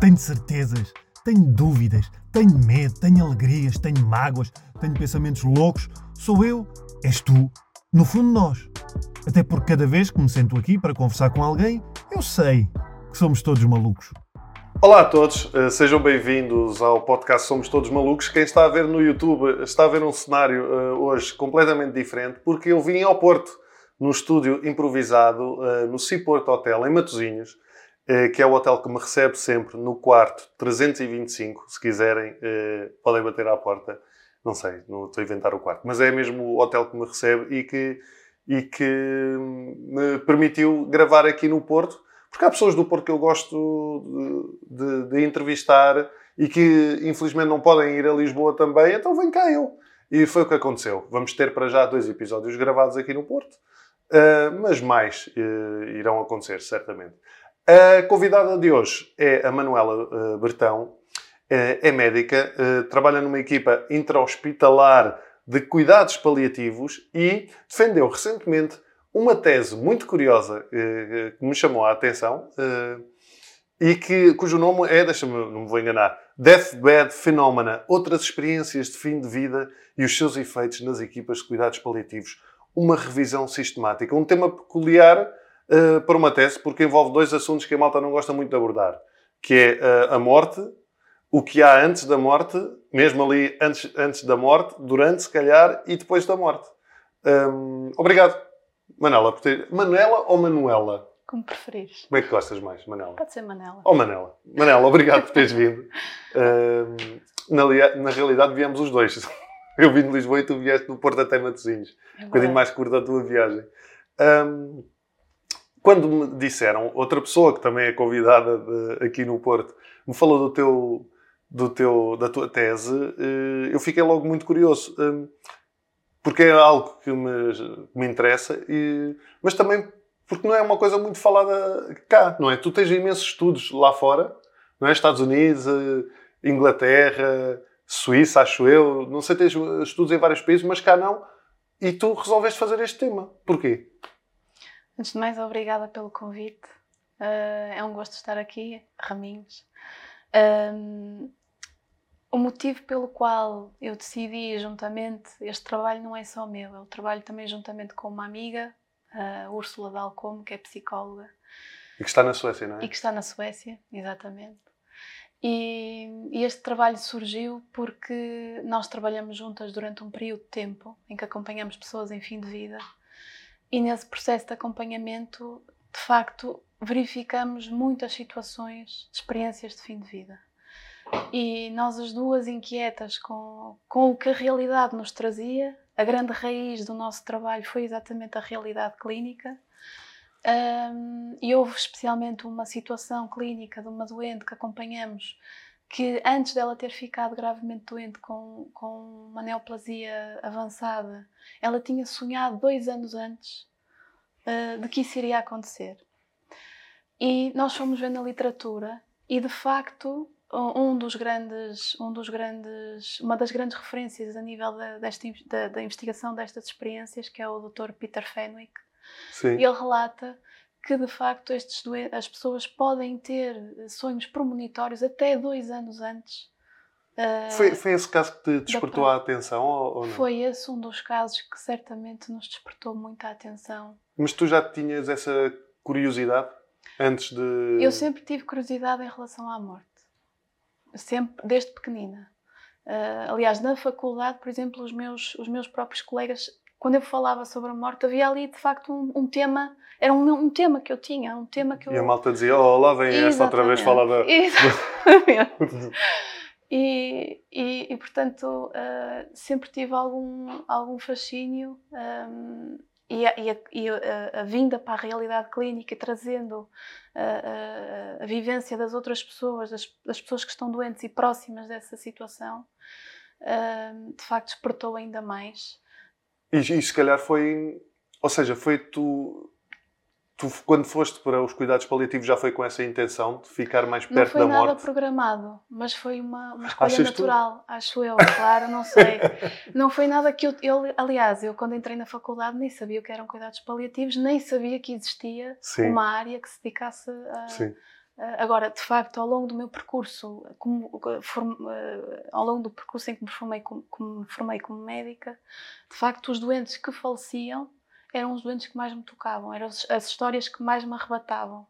Tenho certezas, tenho dúvidas, tenho medo, tenho alegrias, tenho mágoas, tenho pensamentos loucos. Sou eu, és tu, no fundo nós. Até porque cada vez que me sento aqui para conversar com alguém, eu sei que somos todos malucos. Olá a todos, eh, sejam bem-vindos ao podcast Somos Todos Malucos. Quem está a ver no YouTube está a ver um cenário uh, hoje completamente diferente, porque eu vim ao Porto, num estúdio improvisado uh, no Seaport Hotel, em Matosinhos, que é o hotel que me recebe sempre no quarto 325. Se quiserem, podem bater à porta. Não sei, não estou a inventar o quarto, mas é mesmo o hotel que me recebe e que, e que me permitiu gravar aqui no Porto porque há pessoas do Porto que eu gosto de, de, de, entrevistar e que infelizmente não podem ir a Lisboa também, então vem cá eu. E foi o que aconteceu. Vamos ter para já dois episódios gravados aqui no Porto, uh, mas mais irão acontecer, certamente. A convidada de hoje é a Manuela uh, Bertão, é médica, trabalha numa equipa intra-hospitalar de cuidados paliativos e defendeu recentemente uma tese muito curiosa eh, que me chamou a atenção eh, e que, cujo nome é, deixa-me, não me vou enganar, Deathbed Phenomena, outras experiências de fim de vida e os seus efeitos nas equipas de cuidados paliativos. Uma revisão sistemática. Um tema peculiar uh, para uma tese, porque envolve dois assuntos que a malta não gosta muito de abordar, que é uh, a morte, o que há antes da morte, mesmo ali antes, antes da morte, durante, se calhar, e depois da morte. Um, obrigado. Manela, por ter... Manela ou Manuela? Como preferires. Como é que gostas mais, Manela? Pode ser Manela. Ou Manela. Manela, obrigado por teres vindo. Uh, na, na, realidade, viemos os dois. Eu vim de Lisboa e tu vieste do Porto até Matosinhos. É um bocadinho mais curta a tua viagem. Um, quando me disseram, outra pessoa que também é convidada de, aqui no Porto, me falou do teu, do teu, da tua tese, uh, eu fiquei logo muito curioso porque é algo que me, me interessa, e, mas também porque não é uma coisa muito falada cá, não é? Tu tens imensos estudos lá fora, não é? Estados Unidos, eh, Inglaterra, Suíça, acho eu, não sei, tens estudos em vários países, mas cá não. E tu resolveste fazer este tema. Porquê? Antes de mais, obrigada pelo convite. Uh, é um gosto estar aqui, Raminhos. Uh, o motivo pelo qual eu decidi juntamente, este trabalho não é só meu, eu trabalho também juntamente com uma amiga, a Úrsula Dalcombe, que é psicóloga. E que está na Suécia, não é? E que está na Suécia, exatamente. E, e, este trabalho surgiu porque nós trabalhamos juntas durante um período de tempo em que acompanhamos pessoas em fim de vida. E nesse processo de acompanhamento, de facto, verificamos muitas situações, experiências de fim de vida. E nós as duas inquietas com, com o que a realidade nos trazia, a grande raiz do nosso trabalho foi exatamente a realidade clínica. Um, e houve especialmente uma situação clínica de uma doente que acompanhamos que antes dela ter ficado gravemente doente com, com uma neoplasia avançada, ela tinha sonhado dois anos antes uh, de que isso iria acontecer. E nós fomos vendo a literatura e de facto um dos grandes, um dos grandes, uma das grandes referências a nível da, desta, da, da investigação destas experiências, que é o Dr. Peter Fenwick. Sim. Ele relata que de facto estes as pessoas podem ter sonhos premonitórios até dois anos antes. Uh, foi, foi esse caso que te despertou a atenção ou, ou, não? Foi esse um dos casos que certamente nos despertou muita atenção. Mas tu já tinhas essa curiosidade antes de. Eu sempre tive curiosidade em relação à morte sempre desde pequenina. Uh, aliás, na faculdade, por exemplo, os meus, os meus próprios colegas, quando eu falava sobre a morte, havia ali de facto um, um tema, era um, um, tema que eu tinha, um tema que eu... E a malta dizia, oh, lá vem esta outra vez falar da... Exatamente. e, e, e, portanto, uh, sempre tive algum, algum fascínio um, e, a, e, a, e a, a, vinda para a realidade clínica, trazendo a, vivência das outras pessoas, das, das, pessoas que estão doentes e próximas dessa situação, uh, de facto despertou ainda mais. E, e se calhar foi, ou seja, foi tu Tu, quando foste para os cuidados paliativos, já foi com essa intenção de ficar mais perto da morte? Não foi nada programado, mas foi uma, uma escolha Achas natural, tu? acho eu, claro, não sei. não foi nada que eu, eu, Aliás, eu quando entrei na faculdade nem sabia o que eram cuidados paliativos, nem sabia que existia Sim. uma área que se dedicasse a, agora, de facto, ao longo do meu percurso, como, form, ao longo do percurso em que me formei como, como, me formei como médica, de facto, os doentes que faleciam eram os doentes que mais me tocavam, eram as histórias que mais me arrebatavam.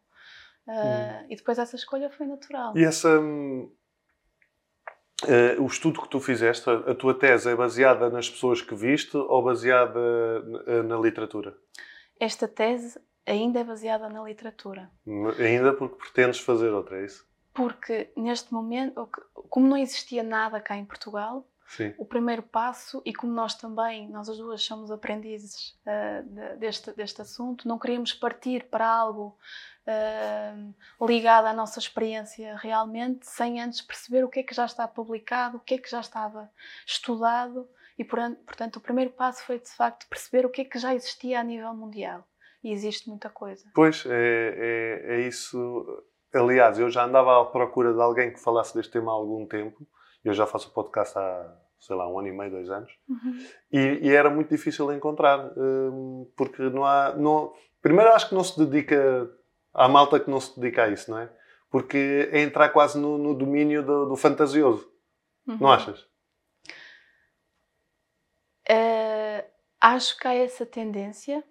Uh, E depois essa escolha foi natural. E essa. Uh, o estudo que tu fizeste, a, a, tua tese é baseada nas pessoas que viste ou baseada na, na literatura? Esta tese ainda é baseada na literatura. Ainda porque pretendes fazer outra, é isso? Porque neste momento, como não existia nada cá em Portugal, Sim. o primeiro passo, e como nós também, nós as duas somos aprendizes uh, deste, deste assunto, não queríamos partir para algo uh, ligado à nossa experiência realmente, sem antes perceber o que é que já está publicado, o que é que já estava estudado, e portanto o primeiro passo foi de facto perceber o que é que já existia a nível mundial. E existe muita coisa. Pois, é, é, é isso. Aliás, eu já andava à procura de alguém que falasse deste tema há algum tempo. Eu já faço podcast há, sei lá, um ano e meio, dois anos. Uhum. E, e, era muito difícil encontrar, hum, porque não há. Não, primeiro, acho que não se dedica. Há malta que não se dedica a isso, não é? Porque é entrar quase no, no domínio do, do fantasioso. Uhum. Não achas? Uh, acho que há essa tendência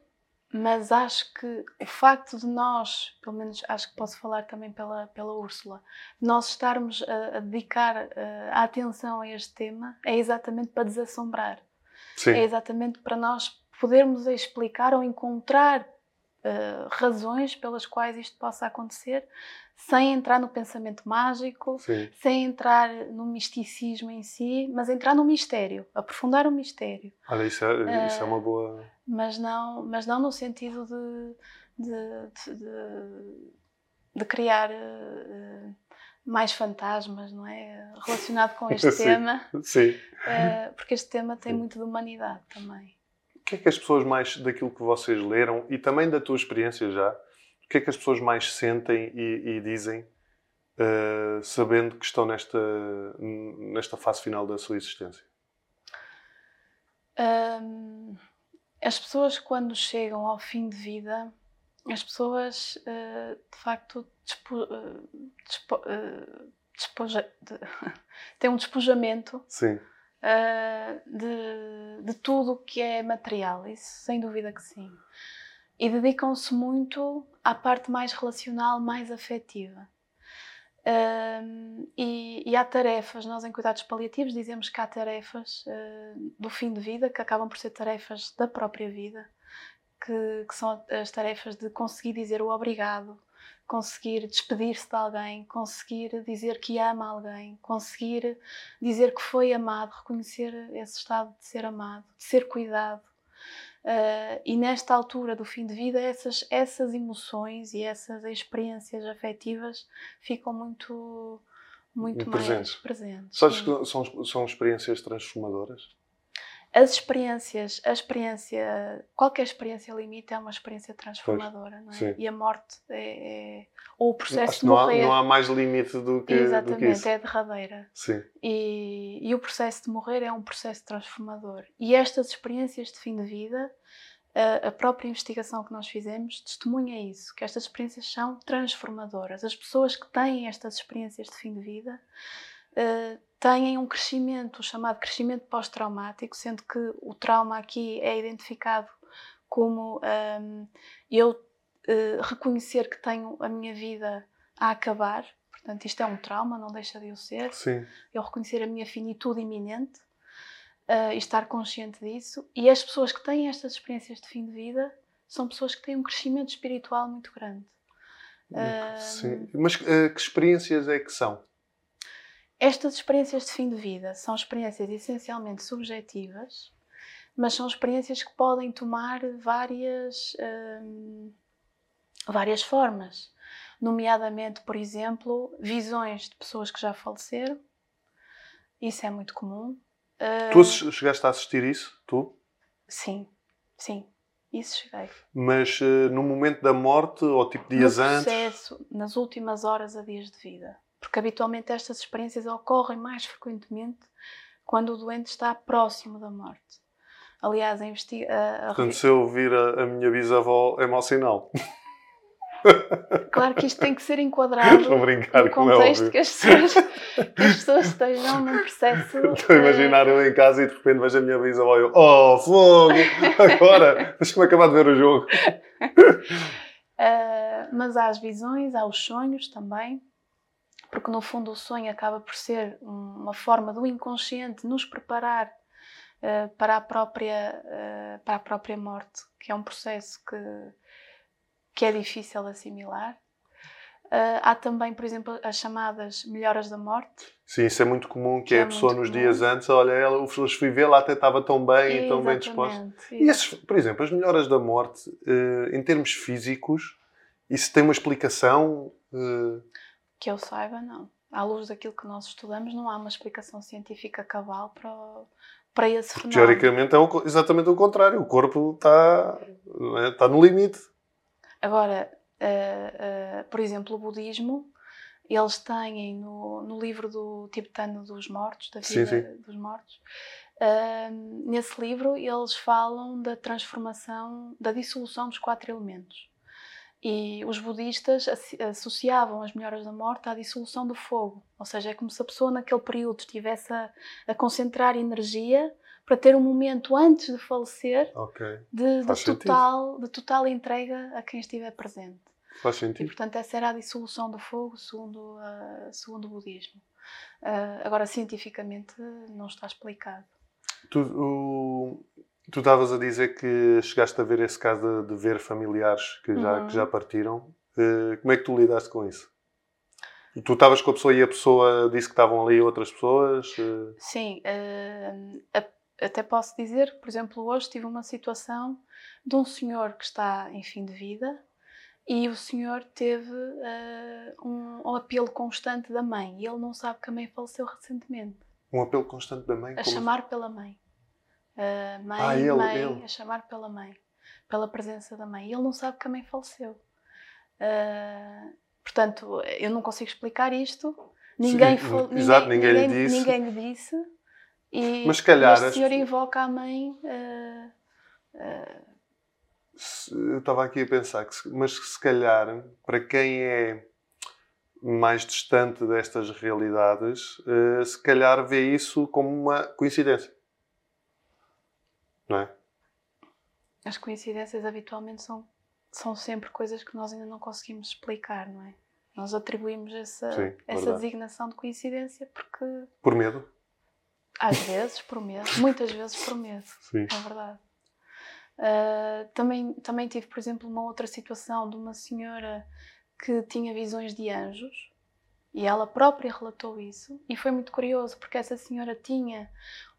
mas acho que o facto de nós, pelo menos acho que posso falar também pela, pela Úrsula, nós estarmos a, a dedicar a, eh, a, atenção a este tema é exatamente para desassombrar. Sim. É exatamente para nós podermos explicar ou encontrar uh, razões pelas quais isto possa acontecer, sem entrar no pensamento mágico, Sim. sem entrar no misticismo em si, mas entrar no mistério, aprofundar o mistério. Olha, isso é, isso é uma boa. Mas não, mas não no sentido de, de, de, de criar uh, mais fantasmas, não é? Relacionado com este Sim. tema. Sim. Uh, porque este tema tem muito de humanidade também. O que é que as pessoas mais, daquilo que vocês leram e também da tua experiência já, o que é que as pessoas mais sentem e, e dizem uh, sabendo que estão nesta, nesta fase final da sua existência? Um, as pessoas, quando chegam ao fim de vida, as pessoas uh, de facto despo, uh, despo, despoja, de, têm um despojamento de, de tudo o que é material, isso sem dúvida que sim e dedicam-se muito à parte mais relacional, mais afetiva. Um, e, e, há tarefas, nós em cuidados paliativos dizemos que há tarefas uh, do fim de vida que acabam por ser tarefas da própria vida, que, que são as tarefas de conseguir dizer o obrigado, conseguir despedir-se de alguém, conseguir dizer que ama alguém, conseguir dizer que foi amado, reconhecer esse estado de ser amado, de ser cuidado, Uh, e nesta altura do fim de vida, essas, essas emoções e essas experiências afetivas ficam muito, muito, mais presentes. presentes Sabes que são, são experiências transformadoras? As experiências, a experiência, qualquer experiência limite é uma experiência transformadora, não é? E a morte é, é ou o processo de morrer. Há, não há mais limite do que Exatamente, do que isso. é derradeira. Sim. E, e o processo de morrer é um processo transformador. E estas experiências de fim de vida, a, a própria investigação que nós fizemos testemunha isso, que estas experiências são transformadoras. As pessoas que têm estas experiências de fim de vida uh, têm um crescimento chamado crescimento pós-traumático, sendo que o trauma aqui é identificado como um, eu uh, reconhecer que tenho a minha vida a acabar. Portanto, isto é um trauma, não deixa de eu ser. Sim. Eu reconhecer a minha finitude iminente uh, e estar consciente disso. E as pessoas que têm estas experiências de fim de vida são pessoas que têm um crescimento espiritual muito grande. Sim. Mas que experiências é que são? Estas experiências de fim de vida são experiências essencialmente subjetivas, mas são experiências que podem tomar várias, hum, várias formas. Nomeadamente, por exemplo, visões de pessoas que já faleceram. Isso é muito comum. Tu hum, chegaste a assistir isso? Tu? Sim, sim. Isso cheguei. Mas uh, no momento da morte ou tipo dias no processo, antes? nas últimas horas a dias de vida porque habitualmente estas experiências ocorrem mais frequentemente quando o doente está próximo da morte. Aliás, a investigação. Portanto, se eu ouvir a, a minha bisavó, é mau sinal. Claro que isto tem que ser enquadrado Estou a brincar, no como é contexto que as, pessoas, que as pessoas estejam num processo. Estou a imaginar eu em casa e de repente vejo a minha bisavó e eu, oh, fogo! Agora, deixa-me acabar de ver o jogo. Uh, mas há as visões, há os sonhos também, porque no fundo o sonho acaba por ser um- uma forma do inconsciente nos preparar uh, para, a própria, uh, para a própria morte, que é um processo que, que é difícil de assimilar. Uh, há também, por exemplo, as chamadas melhoras da morte. Sim, isso é muito comum, que Que é é a pessoa nos comum. dias antes, olha, ela, eu fui vê-la, até estava tão bem e tão bem disposta. Exatamente, E esses, por exemplo, as melhoras da morte, eh, em termos físicos, isso tem uma explicação? eh, Que eu saiba, não. À luz daquilo que nós estudamos, não há uma explicação científica cabal para, para esse fenómeno. teoricamente é o exatamente o contrário. O corpo está, é? está no limite. Agora, eh, eh, por exemplo, o budismo, eles têm no, no livro do tibetano dos mortos, da Sim, vida dos mortos, eh, nesse livro eles falam da transformação, da dissolução dos quatro elementos. E os budistas associavam as melhoras da morte à dissolução do fogo. Ou seja, é como se a pessoa naquele período estivesse a, a concentrar energia para ter um momento antes de falecer Ok, de, de total, de total entrega a quem estiver presente. faz E, sentido. portanto, essa era a dissolução do fogo, segundo, ah, segundo o budismo. Ah, agora, cientificamente, não está explicado. Tu, o- tu estavas a dizer que chegaste a ver esse caso de, de ver familiares que já, Uhum. que já partiram. Eh, como é que tu lidaste com isso? Tu estavas com a pessoa e a pessoa disse que estavam ali outras pessoas? eh, Sim, a- até posso dizer por exemplo, hoje tive uma situação de um senhor que está em fim de vida e o senhor teve um, um apelo constante da mãe e ele não sabe que a mãe faleceu recentemente. um apelo constante da mãe? A chamar pela mãe. Mãe, Ah, ele, mãe, ele. a chamar pela mãe. Pela presença da mãe. E ele não sabe que a mãe faleceu. Ah, portanto, eu não consigo explicar isto. Ninguém, Sim, fal- exato, ninguém lhe ninguém, disse. ninguém lhe disse. E Mas se calhar este as senhor invoca a mãe. ah, Se- Eu estava aqui a pensar que, se- mas se calhar, para quem é mais distante destas realidades, eh, se calhar vê isso como uma coincidência. Não é? as coincidências habitualmente são, são sempre coisas que nós ainda não conseguimos explicar, não é? Nós atribuímos essa, Sim, essa verdade. designação de coincidência porque Por medo? Às vezes por medo, muitas vezes por medo, Sim. é verdade. Ah, também, também tive, por exemplo, uma outra situação de uma senhora que tinha visões de anjos e ela própria relatou isso e foi muito curioso porque essa senhora tinha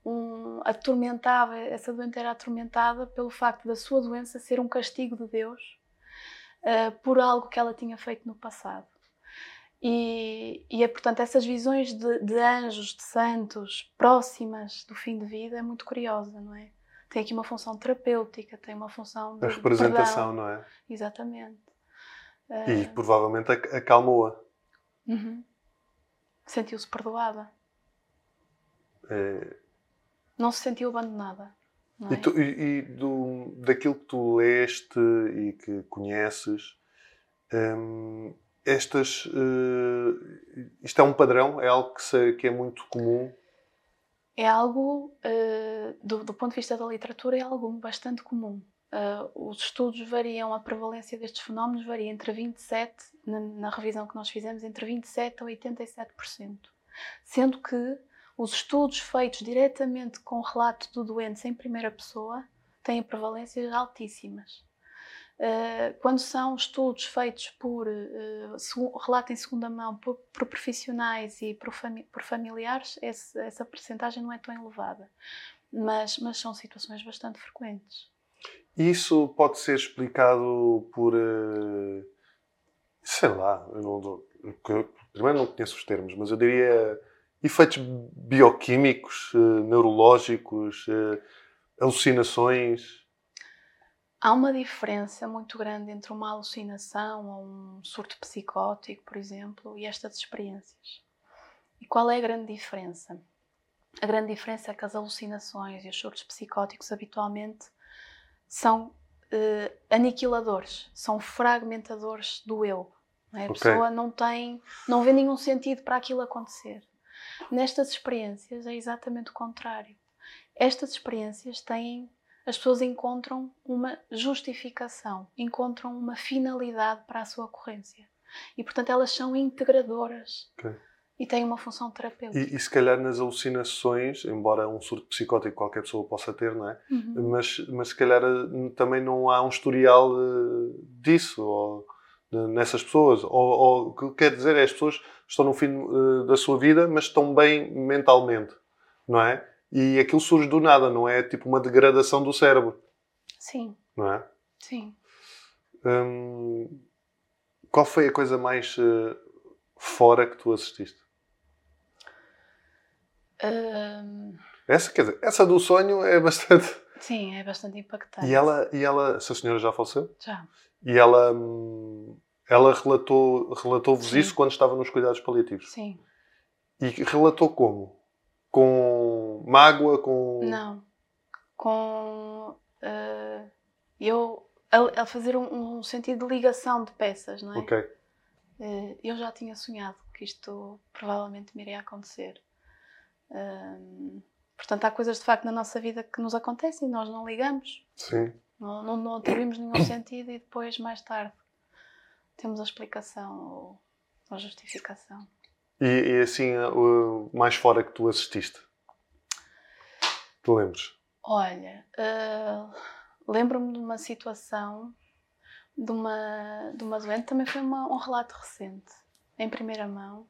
um atormentava, essa doente era atormentada pelo facto da sua doença ser um castigo de Deus ah, por algo que ela tinha feito no passado. E, e é, portanto, essas visões de, de anjos, de santos, próximas do fim de vida, é muito curiosa, não é? Tem aqui uma função terapêutica, tem uma função de A representação, perdão. não é? Exatamente. E Ah, provavelmente ac- acalmou-a. uhum. Sentiu-se perdoada. Eh, Não se sentiu abandonada. É? E, tu- e- e do, daquilo que tu leste e que conheces, hum, estas. eh, isto é um padrão? É algo que, se- que é muito comum? É algo, eh, do, do ponto de vista da literatura, é algo bastante comum. Eh, os estudos variam, a prevalência destes fenómenos varia entre 27, na, na revisão que nós fizemos, entre 27% a 87%. Sendo que os estudos feitos diretamente com o relato do doente em primeira pessoa têm prevalências altíssimas. Eh, quando são estudos feitos por eh, relato em segunda mão por, por profissionais e por, fami- por familiares, esse- essa percentagem não é tão elevada. Mas, mas são situações bastante frequentes. Isso pode ser explicado por. eh, sei lá, eu não, eu- primeiro não conheço os termos, mas eu diria efeitos bioquímicos, eh, neurológicos, eh, alucinações. Há uma diferença muito grande entre uma alucinação ou um surto psicótico, por exemplo, e estas experiências. E qual é a grande diferença? A grande diferença é que as alucinações e os surtos psicóticos habitualmente são uh, aniquiladores, são fragmentadores do eu. É? A okay. pessoa não tem, não vê nenhum sentido para aquilo acontecer. Nestas experiências é exatamente o contrário. Estas experiências têm, as pessoas encontram uma justificação, encontram uma finalidade para a sua ocorrência. E portanto elas são integradoras. Okay e tem uma função terapêutica. E, e, se calhar nas alucinações, embora um surto psicótico qualquer pessoa possa ter, não é? Uhum. Mas, mas se calhar eh, também não há um historial uh, disso ou, nessas pessoas. Ou, ou, o que quer dizer é as pessoas estão no fim uh, da sua vida, mas estão bem mentalmente, não é? E aquilo surge do nada, não é? Tipo uma degradação do cérebro. Sim. Não é? Sim. Hum, qual foi a coisa mais uh, fora que tu assististe? Um... Essa, quer dizer, essa do sonho é bastante. Sim, é bastante impactante. E ela, e ela essa senhora já faleceu? Já. E ela, hum, ela relatou, relatou-vos isso quando estava nos cuidados paliativos? Sim. E relatou como? Com mágoa? Com. Não. Com. Uh, eu. A, a fazer um, um, sentido de ligação de peças, não é? Ok. Uh, eu já tinha sonhado que isto provavelmente me iria acontecer portanto, há coisas de facto na nossa vida que nos acontecem e nós não ligamos. Sim. Não, não, não atribuímos nenhum sentido e depois, mais tarde, temos a explicação ou a justificação. E, e assim, o mais fora que tu assististe? Tu lembres? Olha, uh, lembro-me de uma situação de uma, de uma doente, também foi uma, um relato recente, em primeira mão,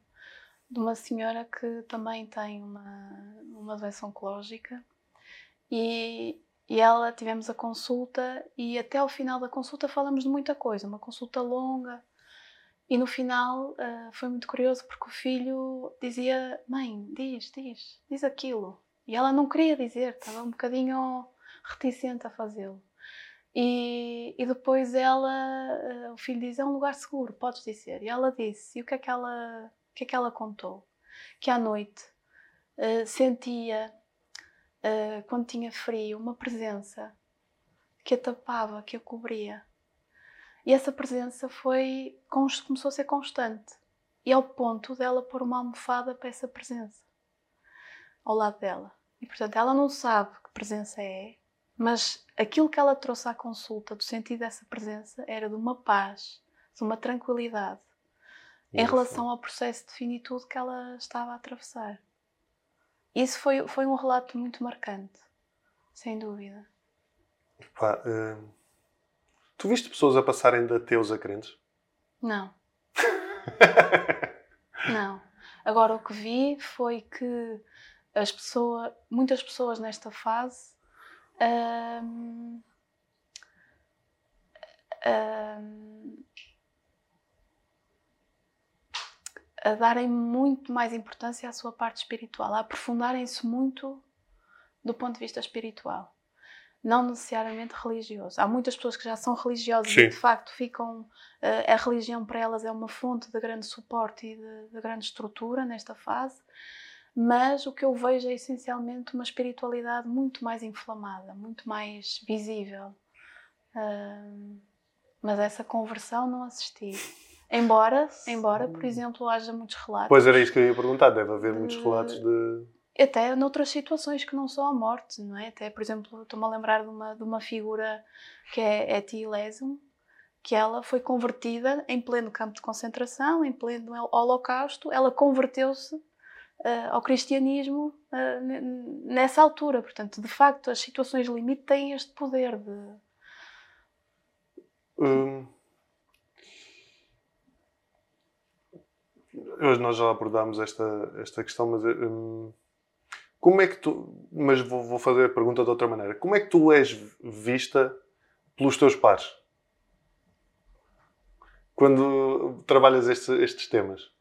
de uma senhora que também tem uma, uma doença oncológica e, e ela tivemos a consulta e até ao final da consulta falamos de muita coisa, uma consulta longa. E no final uh, foi muito curioso porque o filho dizia: Mãe, diz, diz, diz aquilo. E ela não queria dizer, estava um bocadinho reticente a fazê-lo. E, e, depois ela, uh, o filho diz: É um lugar seguro, podes dizer. E ela disse: E o que é que ela que é que ela contou? Que à noite uh, sentia, uh, quando tinha frio, uma presença que a tapava, que a cobria. E essa presença foi começou a ser constante. E ao ponto dela pôr uma almofada para essa presença ao lado dela. E portanto ela não sabe que presença é, mas aquilo que ela trouxe à consulta, do sentido dessa presença, era de uma paz, de uma tranquilidade, em relação ao processo de finitude que ela estava a atravessar. Isso foi, foi um relato muito marcante, sem dúvida. Pá, uh, tu viste pessoas a passarem de ateus a crentes? Não. Não. Agora, o que vi foi que as pessoas, muitas pessoas nesta fase um, um, a darem muito mais importância à sua parte espiritual, a aprofundarem-se muito do ponto de vista espiritual, não necessariamente religioso. Há muitas pessoas que já são religiosas Sim. e de facto ficam. Uh, a religião para elas é uma fonte de grande suporte e de, de, grande estrutura nesta fase, mas o que eu vejo é essencialmente uma espiritualidade muito mais inflamada, muito mais visível. Uh, mas essa conversão não assisti. Embora, embora, por exemplo, haja muitos relatos. Pois era isso que eu ia perguntar, deve haver muitos relatos de. Até noutras situações que não são a morte, não é? Até, por exemplo, estou-me a lembrar de uma, de uma figura que é Etty Lesum, que ela foi convertida em pleno campo de concentração, em pleno holocausto, ela converteu-se uh, ao cristianismo uh, nessa altura. Portanto, de facto, as situações limite têm este poder de. Hum hoje nós já abordámos esta, esta questão, mas hum, como é que tu. Mas vou, vou, fazer a pergunta de outra maneira. Como é que tu és vista pelos teus pares? Quando trabalhas este, estes temas?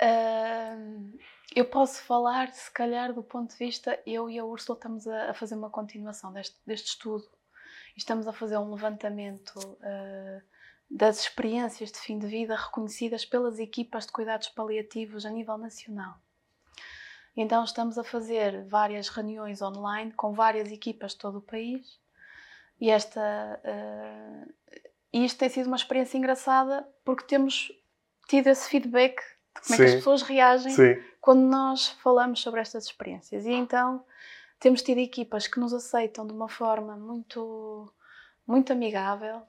Uh, eu posso falar, se calhar, do ponto de vista. Eu e a Úrsula estamos a, a fazer uma continuação deste, deste estudo. Estamos a fazer um levantamento. Uh, das experiências de fim de vida reconhecidas pelas equipas de cuidados paliativos a nível nacional. Então, estamos a fazer várias reuniões online com várias equipas de todo o país E esta. Uh, e isto tem sido uma experiência engraçada porque temos tido esse feedback de como Sim. é que as pessoas reagem Sim. quando nós falamos sobre estas experiências. E então temos tido equipas que nos aceitam de uma forma muito, muito amigável,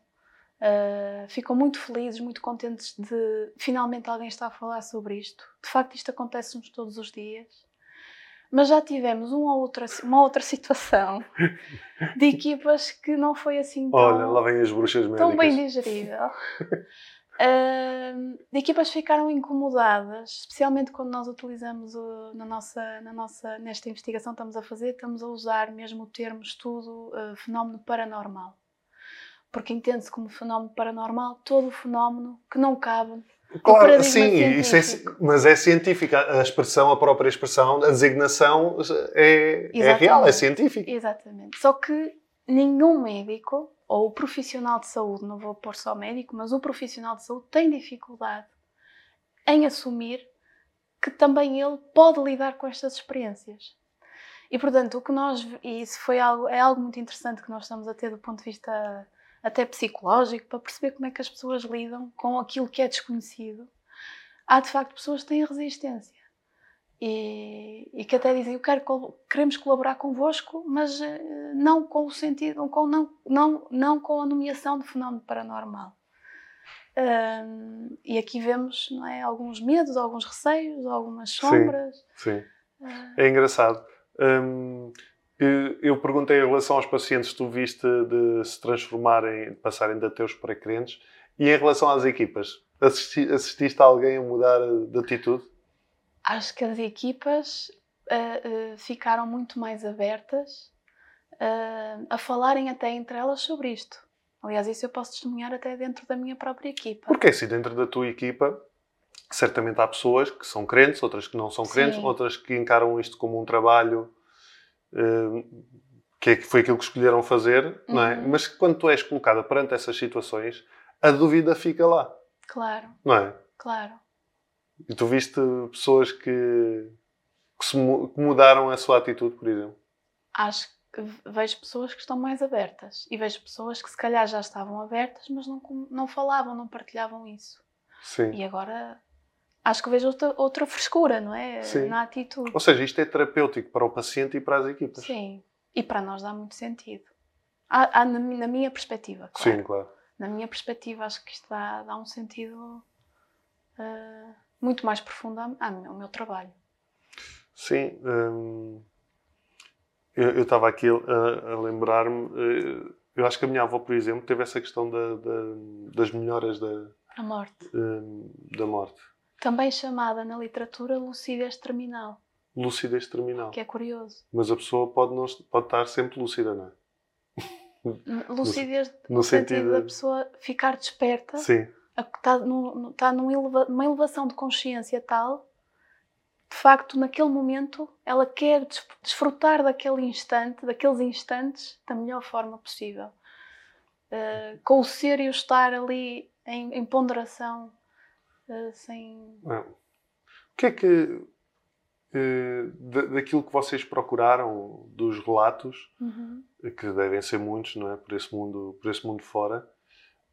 uh, ficam muito felizes, muito contentes de finalmente alguém estar a falar sobre isto. De facto, isto acontece-nos todos os dias. Mas já tivemos uma outra, uma outra situação de equipas que não foi assim tão, Olha, lá vem as bruxas médicas. tão bem digerível. Uh, de equipas ficaram incomodadas, especialmente quando nós utilizamos o, na nossa, na nossa, nesta investigação que estamos a fazer, estamos a usar mesmo o termo estudo uh, fenómeno paranormal. Porque entende-se como fenómeno paranormal todo o fenómeno que não cabe Claro, sim, isso é, mas é científica. A expressão, a própria expressão, a designação é, é real, é científica. Exatamente. Só que nenhum médico ou o profissional de saúde, não vou pôr só médico, mas o profissional de saúde tem dificuldade em assumir que também ele pode lidar com estas experiências. E portanto, o que nós e isso foi algo é algo muito interessante que nós estamos a ter do ponto de vista até psicológico para perceber como é que as pessoas lidam com aquilo que é desconhecido. Há de facto pessoas que têm resistência. E, e que até dizem eu quero queremos colaborar convosco mas uh, não com o sentido com não não não com a nomeação de fenómeno paranormal. E aqui vemos não é alguns medos alguns receios algumas sombras. sim, sim. Uh, é engraçado. Um, eu perguntei em relação aos pacientes tu viste de se transformarem de passarem de ateus para crentes e em relação às equipas assisti, assististe a alguém a mudar de atitude acho que as equipas uh, uh, ficaram muito mais abertas uh, a falarem até entre elas sobre isto. Aliás, isso eu posso testemunhar até dentro da minha própria equipa. Porque assim, dentro da tua equipa, certamente há pessoas que são crentes, outras que não são crentes, Sim. outras que encaram isto como um trabalho que é foi aquilo que escolheram fazer, uhum. não é? Uhum. Mas quando tu és colocada perante essas situações, a dúvida fica lá. Claro. Não é? Claro. E tu viste pessoas que, que, se, que mudaram a sua atitude, por exemplo? Acho que vejo pessoas que estão mais abertas e vejo pessoas que se calhar já estavam abertas, mas não, não falavam, não partilhavam isso. Sim. E agora acho que vejo outra, outra frescura, não é? Sim. Na atitude. Ou seja, isto é terapêutico para o paciente e para as equipas. Sim. E para nós dá muito sentido. Há, há na, na, minha perspectiva, claro. Sim, claro. Na minha perspectiva, acho que isto dá, dá um sentido. Uh, muito mais profunda ao meu trabalho. Sim. Hum, eu estava aqui a, a lembrar-me. Eh, eu acho que a minha avó, por exemplo, teve essa questão da, da, das melhoras da, a morte. Da morte. Também chamada na literatura lucidez terminal. Lucidez terminal. Que é curioso. Mas a pessoa pode, não, pode estar sempre lúcida, não é? Lucidez no, no sentido, sentido da pessoa ficar desperta. Sim está, no, está numa elevação de consciência tal, de facto, naquele momento, ela quer desfrutar daquele instante, daqueles instantes, da melhor forma possível. Uh, com o ser e o estar ali em, em ponderação, uh, sem. Não. O que é que. Uh, daquilo que vocês procuraram dos relatos, uhum. que devem ser muitos, não é? Por esse mundo, por esse mundo fora,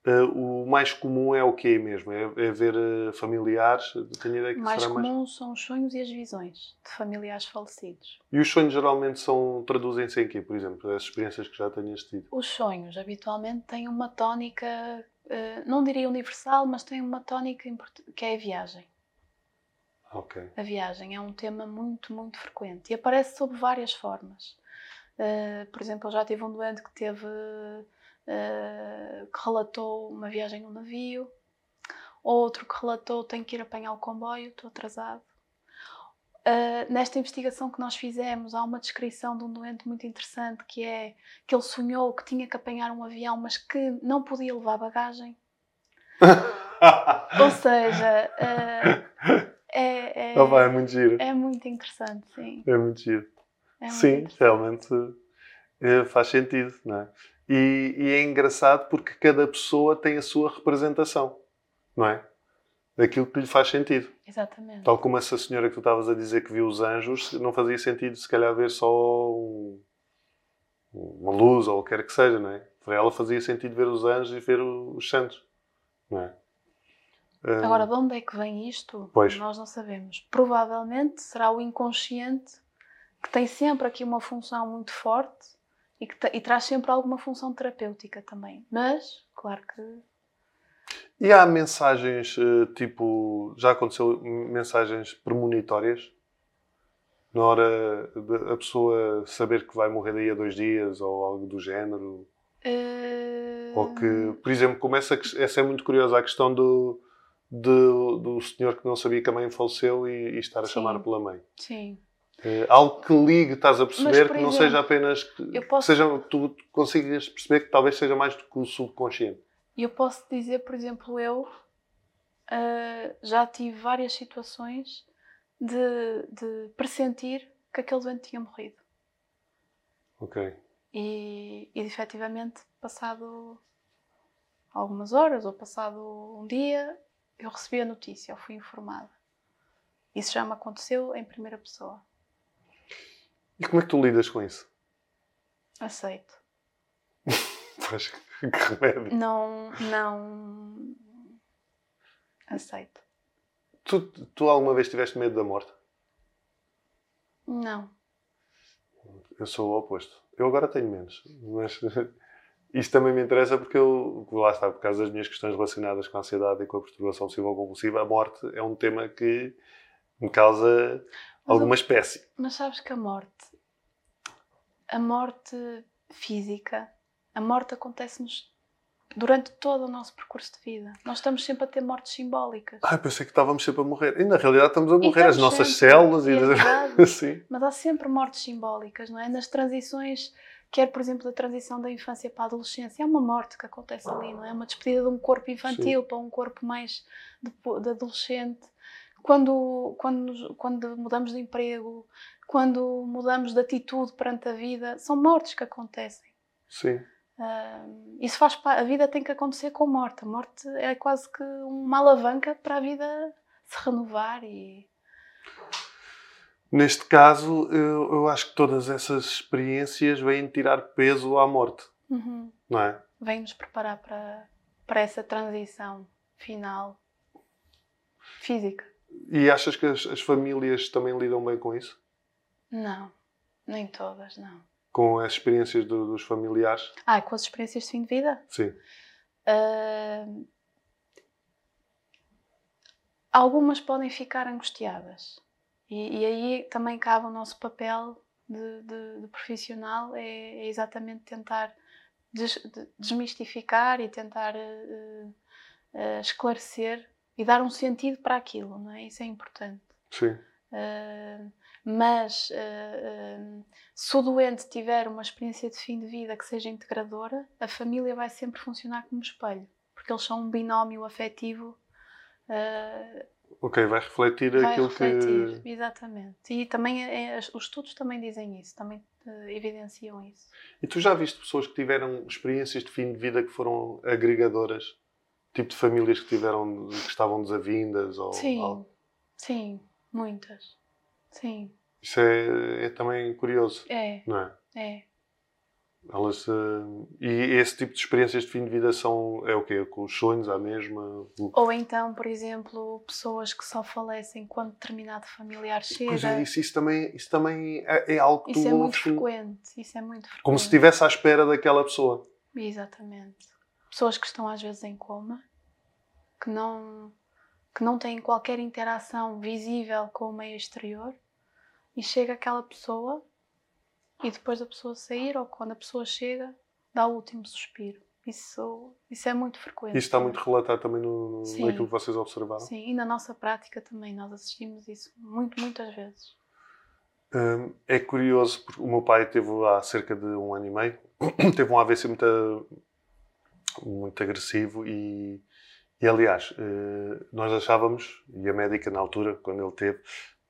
Uh, o mais comum é o quê mesmo? É, é ver familiares? Tenho ideia que mais será comum mais... são os sonhos e as visões de familiares falecidos. E os sonhos geralmente são traduzem-se em quê, por exemplo? As experiências que já tenhas tido? Os sonhos habitualmente têm uma tónica, não diria universal, mas têm uma tónica que é a viagem. A viagem é um tema muito, muito frequente e aparece sob várias formas. por exemplo, eu já tive um doente que teve uh, que relatou uma viagem no navio, outro que relatou tenho que ir apanhar o comboio, estou atrasado. Uh, nesta investigação que nós fizemos, há uma descrição de um doente muito interessante que é que ele sonhou que tinha que apanhar um avião, mas que não podia levar bagagem. Ou seja, uh, é, é, oh, é muito giro. É muito interessante, sim. É muito giro. É muito sim, realmente faz sentido, não é? E, e, é engraçado porque cada pessoa tem a sua representação, não é? Daquilo que lhe faz sentido. Exatamente. Tal como essa senhora que tu estavas a dizer que viu os anjos, não fazia sentido se calhar ver só um, uma luz ou o que quer que seja, não é? Para ela fazia sentido ver os anjos e ver os santos. Não é? Ah, Agora, de onde é que vem isto? Pois. Nós não sabemos. Provavelmente será o inconsciente que tem sempre aqui uma função muito forte e que e traz sempre alguma função terapêutica também. Mas, claro que E há mensagens, eh, tipo, já aconteceu mensagens premonitórias? Na hora de a pessoa saber que vai morrer daí a dois dias ou algo do género? eh, Ou que, por exemplo, como essa, é muito curiosa, a questão do, do, do senhor que não sabia que a mãe faleceu e, e estar a Sim. chamar pela mãe. Sim. Eh, algo que ligue, estás a perceber, Mas, por que não exemplo, seja apenas que, posso- que seja, tu consigas perceber que talvez seja mais do que o subconsciente. E eu posso dizer, por exemplo, eu ah, já tive várias situações de, de pressentir que aquele doente tinha morrido. Ok. E, e efetivamente, passado algumas horas ou passado um dia, eu recebi a notícia, eu fui informada. Isso já me aconteceu em primeira pessoa. E como é que tu lidas com isso? Aceito. Que remédio. Não, não. Aceito. Tu, tu alguma vez tiveste medo da morte? Não. Eu sou o oposto. Eu agora tenho menos. Mas isto também me interessa porque eu, lá está, por causa das minhas questões relacionadas com a ansiedade e com a perturbação obsessiva compulsiva, a morte é um tema que me causa alguma espécie. Mas sabes que a morte, a morte física, a morte acontece-nos durante todo o nosso percurso de vida. Nós estamos sempre a ter mortes simbólicas. Ah, pensei que estávamos sempre a morrer. E na realidade estamos a morrer. As estamos nossas sempre, células e. é verdade. Sim. Mas há sempre mortes simbólicas, não é? Nas transições, quer por exemplo da transição da infância para a adolescência, é uma morte que acontece ali, não é? Uma despedida de um corpo infantil para um corpo mais de, de adolescente. Quando, quando, quando mudamos de emprego, quando mudamos de atitude perante a vida, são mortes que acontecem. Sim. Ah, isso faz a vida tem que acontecer com morte. A morte é quase que uma alavanca para a vida se renovar e Neste caso, eu, eu acho que todas essas experiências vêm tirar peso à morte, Uhum. não é? vem nos preparar para, para essa transição final física. E achas que as, as famílias também lidam bem com isso? Não, nem todas, não. Com as experiências do- dos familiares? Ah, com as experiências de fim de vida? Sim. Ah, algumas podem ficar angustiadas. E, e aí também cabe o nosso papel de, de- de profissional, é, é exatamente tentar des- de- desmistificar e tentar eh, eh, esclarecer e dar um sentido para aquilo, não é? Isso é importante. Sim. Uh, mas uh, um, se o doente tiver uma experiência de fim de vida que seja integradora, a família vai sempre funcionar como espelho, porque eles são um binómio afetivo. uh, Ok, vai refletir vai aquilo refletir, que. exatamente. E também é- os estudos também dizem isso, também uh, evidenciam isso. E tu já viste pessoas que tiveram experiências de fim de vida que foram agregadoras? Tipo de famílias que tiveram, que estavam desavindas ou Sim, algo? sim, muitas. Sim, Isso é, é também curioso, é, não é? é. Elas, eh, e esse tipo de experiências de fim de vida são, é o quê? Com os sonhos à mesma? Ou então, por exemplo, pessoas que só falecem quando determinado familiar chega. Pois é, isso, isso também, isso também é, é algo que Isso tu é muito ouves frequente, isso é muito frequente. como se estivesse à espera daquela pessoa. Exatamente. Pessoas que estão às vezes em coma, que não, que não têm qualquer interação visível com o meio exterior, e chega aquela pessoa, e depois da pessoa sair, ou quando a pessoa chega, dá o último suspiro. Isso, isso é muito frequente. Isso está muito relatado também no, no- naquilo que vocês observaram. Sim, e na nossa prática também, nós assistimos isso muito, muitas vezes. Hum, é curioso, porque o meu pai teve há cerca de um ano e meio, teve um AVC muito, muito agressivo e, e aliás, eh, nós achávamos, e a médica na altura, quando ele teve,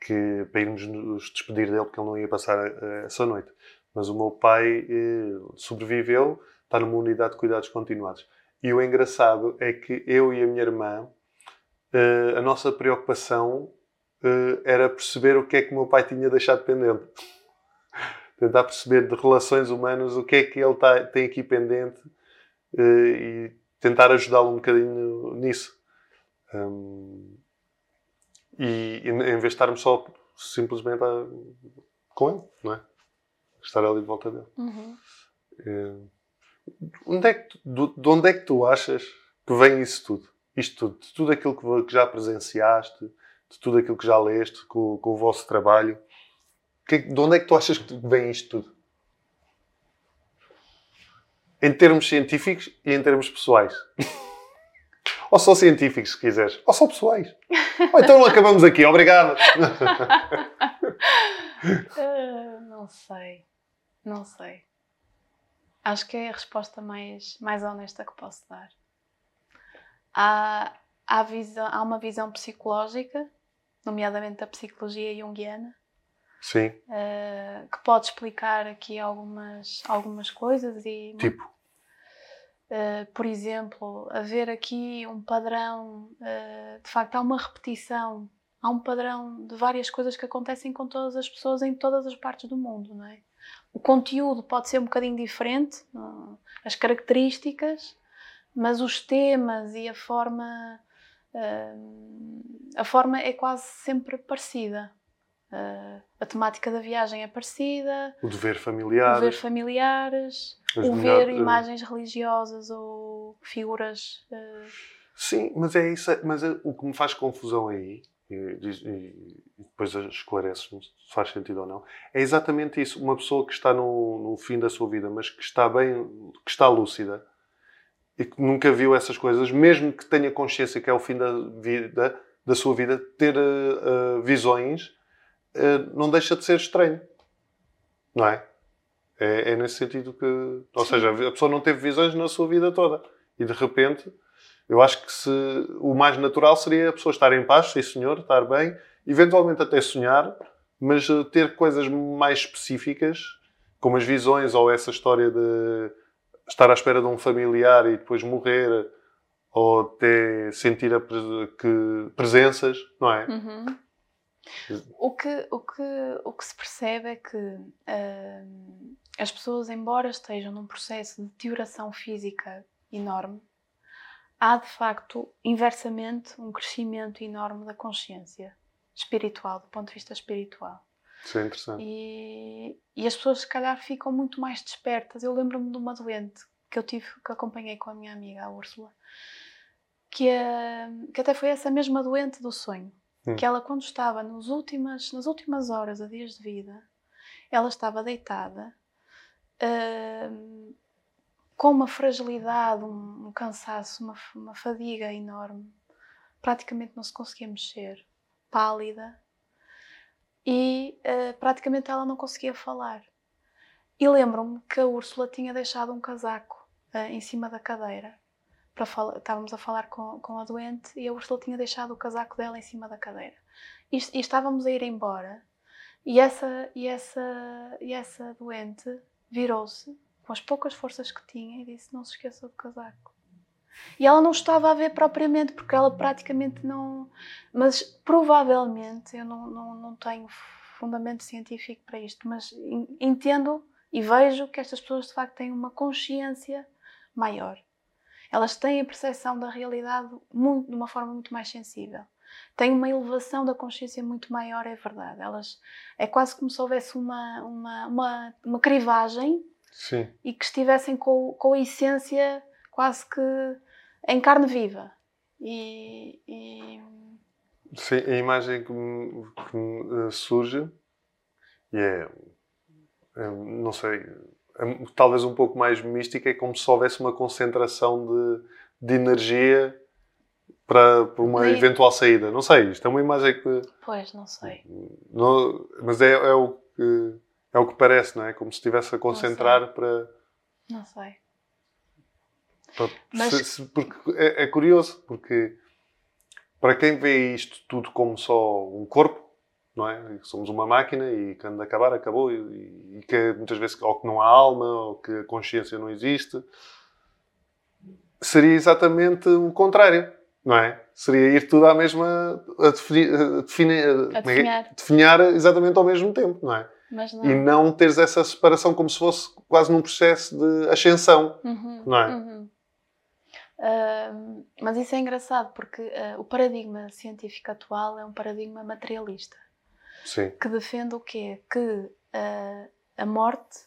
que para irmos nos despedir dele, porque ele não ia passar eh, essa noite. Mas o meu pai eh, sobreviveu, está numa unidade de cuidados continuados. E o engraçado é que eu e a minha irmã, a nossa preocupação era perceber o que é que o meu pai tinha deixado pendente. Tentar perceber de relações humanas o que é que ele tá- tem aqui pendente e tentar ajudá-lo um bocadinho nisso. Um, e em vez de estarmos só simplesmente a, com ele, não é? Estar ali de volta dele. Uhum. É, onde é que tu, de onde é que tu achas que vem isso tudo? Isto tudo, de tudo aquilo que, já presenciaste, de tudo aquilo que já leste com, com o vosso trabalho, que, de onde é que tu achas que vem isto tudo? Em termos científicos e em termos pessoais. Ou só científicos, se quiseres. Ou só pessoais. Ou então acabamos aqui. Obrigado. uh, não sei. Não sei. Acho que é a resposta mais, mais honesta que posso dar. Há, há, visão, há uma visão psicológica, nomeadamente da psicologia junguiana, Sim. Uh, que pode explicar aqui algumas, algumas coisas e tipo Uh, por exemplo, haver aqui um padrão, uh, de facto, há uma repetição, há um padrão de várias coisas que acontecem com todas as pessoas em todas as partes do mundo, não é? O conteúdo pode ser um bocadinho diferente, uh, as características, mas os temas e a forma, a forma é quase sempre parecida. Uh, a temática da viagem é parecida. O dever familiar. O ver familiares. o ver imagens religiosas ou figuras. Uh... Sim, mas é isso. Mas é, o que me faz confusão aí, e, e, e depois esclareces-me se faz sentido ou não, é exatamente isso. Uma pessoa que está no, no fim da sua vida, mas que está bem, que está lúcida e que nunca viu essas coisas, mesmo que tenha consciência que é o fim da vida, da sua vida, ter uh, visões não deixa de ser estranho. Não é? É, é nesse sentido que. Ou seja, a pessoa não teve visões na sua vida toda. E de repente, eu acho que se, o mais natural seria a pessoa estar em paz, sim senhor, estar bem, eventualmente até sonhar, mas eh, ter coisas mais específicas, como as visões ou essa história de estar à espera de um familiar e depois morrer, ou até sentir a, que, presenças, não é? Uhum. O que, o que, o que se percebe é que uh, as pessoas, embora estejam num processo de deterioração física enorme, há de facto, inversamente, um crescimento enorme da consciência espiritual, do ponto de vista espiritual. Isso é interessante. E, e as pessoas, se calhar, ficam muito mais despertas. Eu lembro-me de uma doente que eu tive, que acompanhei com a minha amiga, a Úrsula, que, uh, que até foi essa mesma doente do sonho Hum. que ela quando estava nos últimas, nas últimas horas a dias de vida, ela estava deitada uh, com uma fragilidade, um, um cansaço, uma, uma, fadiga enorme. Praticamente não se conseguia mexer, pálida, e uh, praticamente ela não conseguia falar. E lembro-me que a Úrsula tinha deixado um casaco uh, em cima da cadeira para falar, estávamos a falar com, com a doente e a Ursula tinha deixado o casaco dela em cima da cadeira. E, e estávamos a ir embora e essa, e essa, e essa doente virou-se com as poucas forças que tinha e disse: Não se esqueça do casaco. E ela não estava a ver propriamente, porque ela praticamente não. Mas provavelmente, eu não, não, não tenho fundamento científico para isto, mas entendo e vejo que estas pessoas de facto têm uma consciência maior. Elas têm a percepção da realidade muito, de uma forma muito mais sensível. Têm uma elevação da consciência muito maior, é verdade. Elas, é quase como se houvesse uma, uma, uma, uma crivagem Sim. e que estivessem com, com a essência quase que em carne viva. E, e... Sim, a imagem que me, que me eh, surge e é, é, não sei, talvez um pouco mais mística, é como se houvesse uma concentração de, de energia para, para uma eventual saída. Não sei, isto é uma imagem que. Pois, não sei. Não, mas é, é, o que, é o que parece, não é? Como se estivesse a concentrar não para. Não sei. Para, mas... se, se, porque é, é curioso, porque para quem vê isto tudo como só um corpo, não é? Somos uma máquina e quando acabar, acabou. E, e que muitas vezes ou que não há alma, ou que a consciência não existe. Seria exatamente o contrário, não é? Seria ir tudo à mesma. a, definir, a, definir, a definhar. Definhar exatamente ao mesmo tempo, não é? Não. E não teres essa separação como se fosse quase num processo de ascensão, uhum, não é? Uhum. Uh, mas isso é engraçado porque uh, o paradigma científico atual é um paradigma materialista. Sim. Que defende o quê? Que uh, a morte,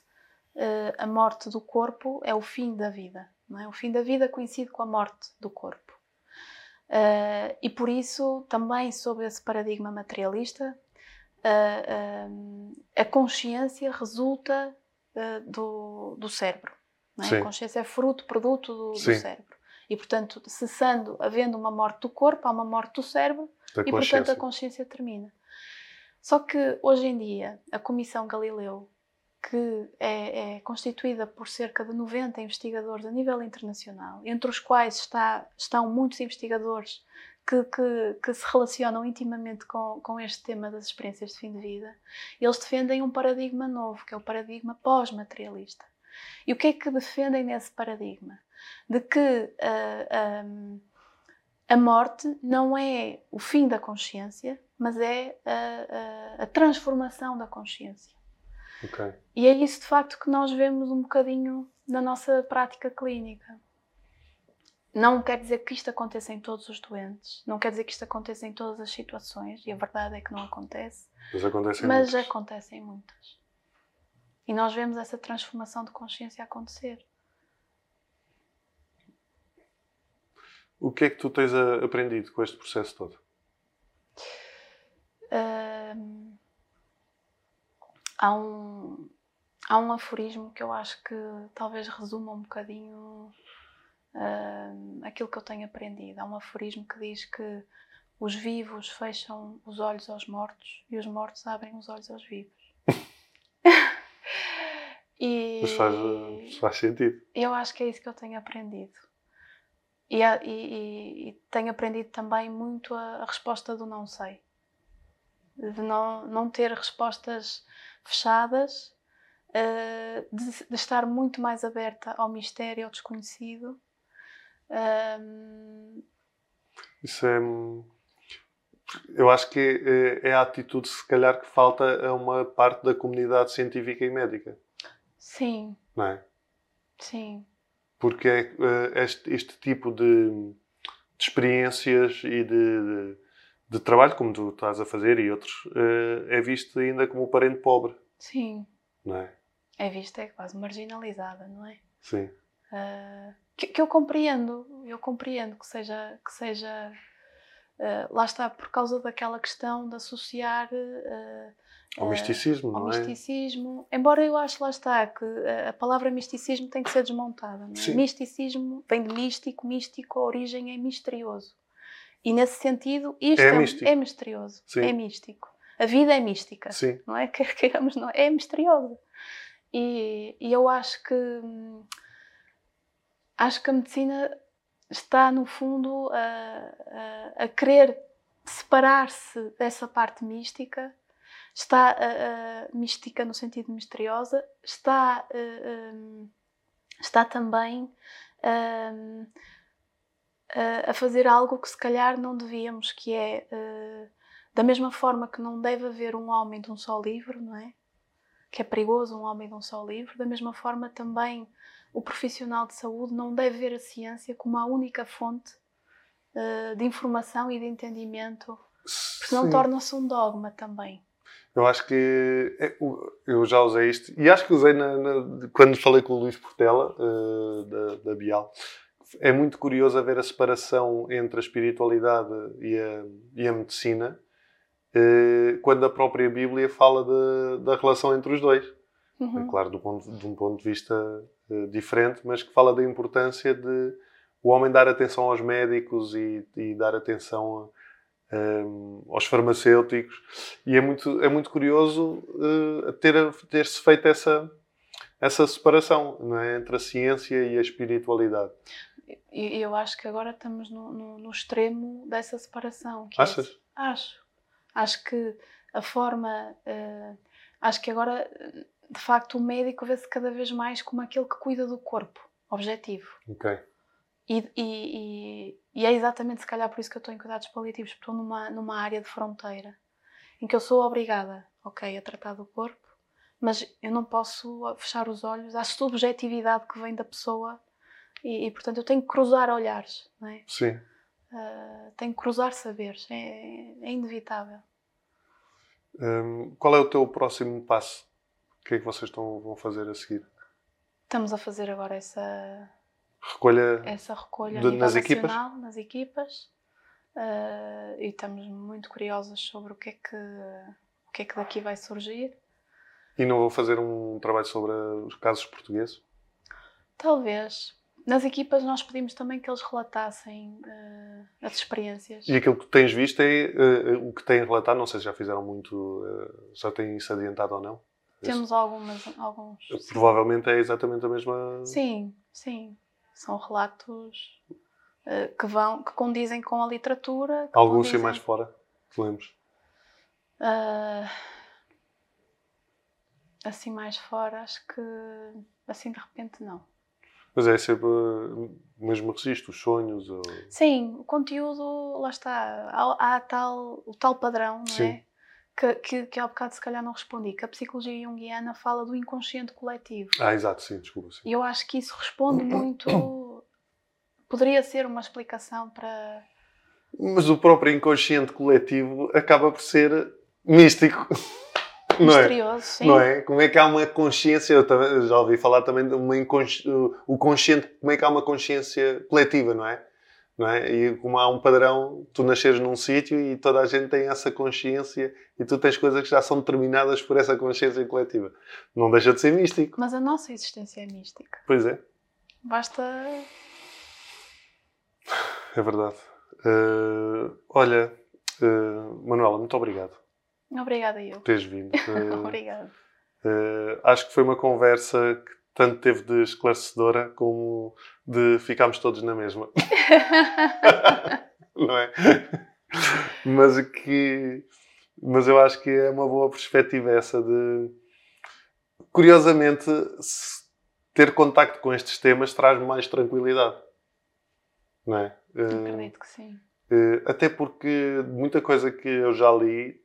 a morte do corpo é o fim da vida. Não é? O fim da vida coincide com a morte do corpo. e por isso, também sob esse paradigma materialista, a consciência resulta do, do cérebro. É? A consciência é fruto, produto do, do, cérebro. E, portanto, cessando, havendo uma morte do corpo, há uma morte do cérebro da e, portanto, a consciência termina. Só que, hoje em dia, a Comissão Galileu, que é, é, constituída por cerca de 90 investigadores a nível internacional, entre os quais está, estão muitos investigadores que, que, que, se relacionam intimamente com, com este tema das experiências de fim de vida, eles defendem um paradigma novo, que é o paradigma pós-materialista. E o que é que defendem nesse paradigma? de que uh, um, a morte não é o fim da consciência, mas é a, a, a transformação da consciência. Okay. E é isso de facto que nós vemos um bocadinho na nossa prática clínica. Não quer dizer que isto aconteça em todos os doentes, não quer dizer que isto aconteça em todas as situações, e a verdade é que não acontece. Mas acontecem mas muitas. acontecem muitas. E nós vemos essa transformação de consciência acontecer. O que é que tu tens aprendido com este processo todo? Uh, há, um, há um aforismo que eu acho que talvez resuma um bocadinho uh, aquilo que eu tenho aprendido. Há um aforismo que diz que os vivos fecham os olhos aos mortos e os mortos abrem os olhos aos vivos. e, Mas faz, faz sentido. Eu acho que é isso que eu tenho aprendido. E, e, e, tenho aprendido também muito a, a, resposta do não sei. De não, não ter respostas fechadas, uh, de, de, estar muito mais aberta ao mistério, ao desconhecido. Um... Isso é. Eu acho que é, é a atitude, se calhar, que falta a uma parte da comunidade científica e médica. Sim. Não é? Sim porque é, eh, este, este, tipo de, de experiências e de, de, de, trabalho, como tu estás a fazer e outros, eh, é visto ainda como o parente pobre. Sim. Não é? É vista, é quase marginalizada, não é? Sim. Uh, que, que, eu compreendo, eu compreendo que seja, que seja uh, lá está, por causa daquela questão de associar uh, ao misticismo, ao não é? misticismo. Embora eu acho, lá está, que a palavra misticismo tem que ser desmontada. Não é? Misticismo vem de místico, místico, a origem é misterioso. E nesse sentido, isto é, é, é misterioso, Sim. é místico. A vida é mística, Sim. não é? Queiramos, não é? É misteriosa. E, e eu acho que hum, acho que a medicina está no fundo a, a, a querer separar-se dessa parte mística está uh, uh, mística no sentido misteriosa, está, uh, um, está também a fazer algo que se calhar não devíamos, que é da mesma forma que não deve haver um homem de um só livro, não é? Que é perigoso um homem de um só livro, da mesma forma também o profissional de saúde não deve ver a ciência como a única fonte de informação e de entendimento, senão torna-se um dogma também. Eu acho que é, eu já usei isto e acho que usei na, na, quando falei com o Luís Portela uh, da, da Bial. É muito curioso ver a separação entre a espiritualidade e a, e a medicina uh, quando a própria Bíblia fala de, da relação entre os dois. Uhum. É claro, do ponto, de um ponto de vista uh, diferente, mas que fala da importância de o homem dar atenção aos médicos e, e dar atenção um, aos farmacêuticos e é muito, é muito curioso uh, ter, ter-se feito essa, essa separação é? entre a ciência e a espiritualidade. E eu acho que agora estamos no, no, no extremo dessa separação. Achas? É, acho. Acho que a forma. Uh, acho que agora, de facto, o médico vê-se cada vez mais como aquele que cuida do corpo, objetivo. Ok. E, e, e, é exatamente, se calhar, por isso que eu estou em cuidados paliativos, porque estou numa, numa área de fronteira em que eu sou obrigada, ok, a tratar do corpo, mas eu não posso fechar os olhos à subjetividade que vem da pessoa E, e, portanto eu tenho que cruzar olhares, não é? Sim. Uh, tenho que cruzar saberes, é, é inevitável. Um, qual é o teu próximo passo? O que é que vocês estão, vão fazer a seguir? Estamos a fazer agora essa recolha, essa recolha de, nas equipas? nas equipas uh, e estamos muito curiosos sobre o que, é que, o que é que daqui vai surgir. E não vou fazer um trabalho sobre os casos portugueses? Talvez. Nas equipas nós pedimos também que eles relatassem uh, as experiências. E aquilo que tens visto é uh, o que têm relatado, não sei se já fizeram muito, uh, já têm isso adiantado ou não. Temos algumas, alguns. Provavelmente é exatamente a mesma. Sim, sim. São relatos que vão, que condizem com a literatura. Alguns condizem... sim mais fora, te lembres? assim mais fora, acho que assim de repente não. Mas é sempre mesmo registro, os sonhos? Ou... Sim, o conteúdo, lá está. Há, há tal, o tal padrão, não Sim. é? Que, que, que há bocado se calhar não respondi, que a psicologia junguiana fala do inconsciente coletivo. Ah, exato, sim, desculpa. Sim. E eu acho que isso responde muito. Poderia ser uma explicação para. Mas o próprio inconsciente coletivo acaba por ser místico. Não é? misterioso, é? sim. Não é? Como é que há uma consciência, eu também, já ouvi falar também de uma inconsci... o consciente, como é que há uma consciência coletiva, não é? Não é? E como há um padrão, tu nasceres num sítio e toda a gente tem essa consciência e tu tens coisas que já são determinadas por essa consciência coletiva. Não deixa de ser místico. Mas a nossa existência é mística. Pois é. Basta. É verdade. Uh, olha, uh, Manuela, muito obrigado. Obrigada, eu. Por teres vindo. Uh, Obrigada. Uh, acho que foi uma conversa que tanto teve de esclarecedora como de ficarmos todos na mesma. Não é? Mas que. Mas eu acho que é uma boa perspectiva essa de. Curiosamente, ter contacto com estes temas traz mais tranquilidade. Não é? Acredito que sim. Até porque muita coisa que eu já li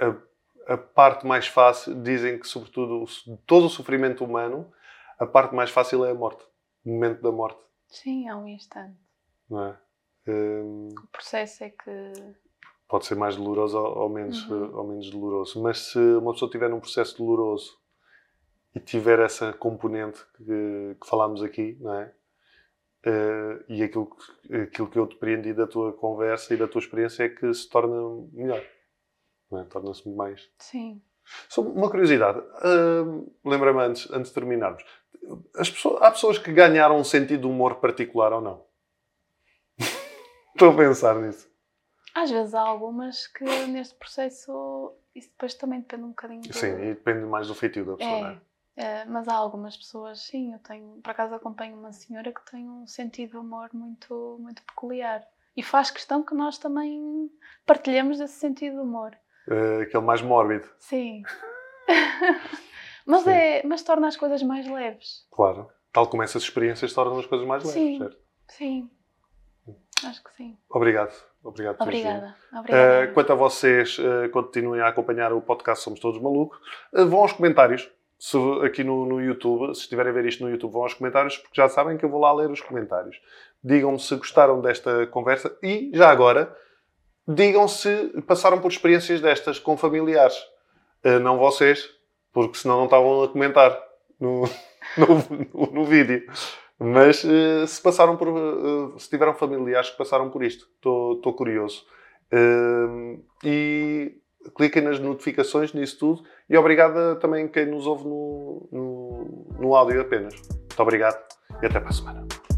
a, a, parte mais fácil, dizem que, sobretudo, todo o sofrimento humano, a parte mais fácil é a morte, o momento da morte. Sim, é um instante. Não é? Um, o processo é que. Pode ser mais doloroso ou, menos, uhum. ou menos doloroso. Mas se uma pessoa tiver um processo doloroso e tiver essa componente que, que falámos aqui, não é? Uh, e aquilo, aquilo que eu depreendi da tua conversa e da tua experiência é que se torna melhor é? torna-se mais. Sim. Só uma curiosidade, uh, lembra-me antes, antes de terminarmos: As pessoas, há pessoas que ganharam um sentido de humor particular ou não? Estou a pensar nisso. Às vezes há algumas que neste processo isso depois também depende um bocadinho. Do... Sim, e depende mais do feitio da pessoa, é, não é? é? mas há algumas pessoas, sim, eu tenho, por acaso acompanho uma senhora que tem um sentido de humor muito, muito peculiar e faz questão que nós também partilhemos esse sentido de humor uh, aquele mais mórbido. Sim. mas, Sim. É, mas torna as coisas mais leves. Claro. Tal como essas experiências tornam as coisas mais leves, sim. certo? Sim. Acho que sim. Obrigado. Obrigado por Obrigada. Obrigada. Uh, quanto a vocês, uh, continuem a acompanhar o podcast Somos Todos Malucos. Uh, vão aos comentários. Se, aqui no, no YouTube, se estiverem a ver isto no YouTube, vão aos comentários, porque já sabem que eu vou lá ler os comentários. Digam-me se gostaram desta conversa e, já agora, digam se passaram por experiências destas com familiares. Uh, não vocês, porque senão não estavam a comentar no, no, no, no vídeo. Mas uh, se passaram por. Uh, se tiveram familiares que passaram por isto, estou curioso. e cliquem nas notificações nisso tudo. E obrigado também quem nos ouve no, no, no áudio apenas. Muito obrigado e até para a semana.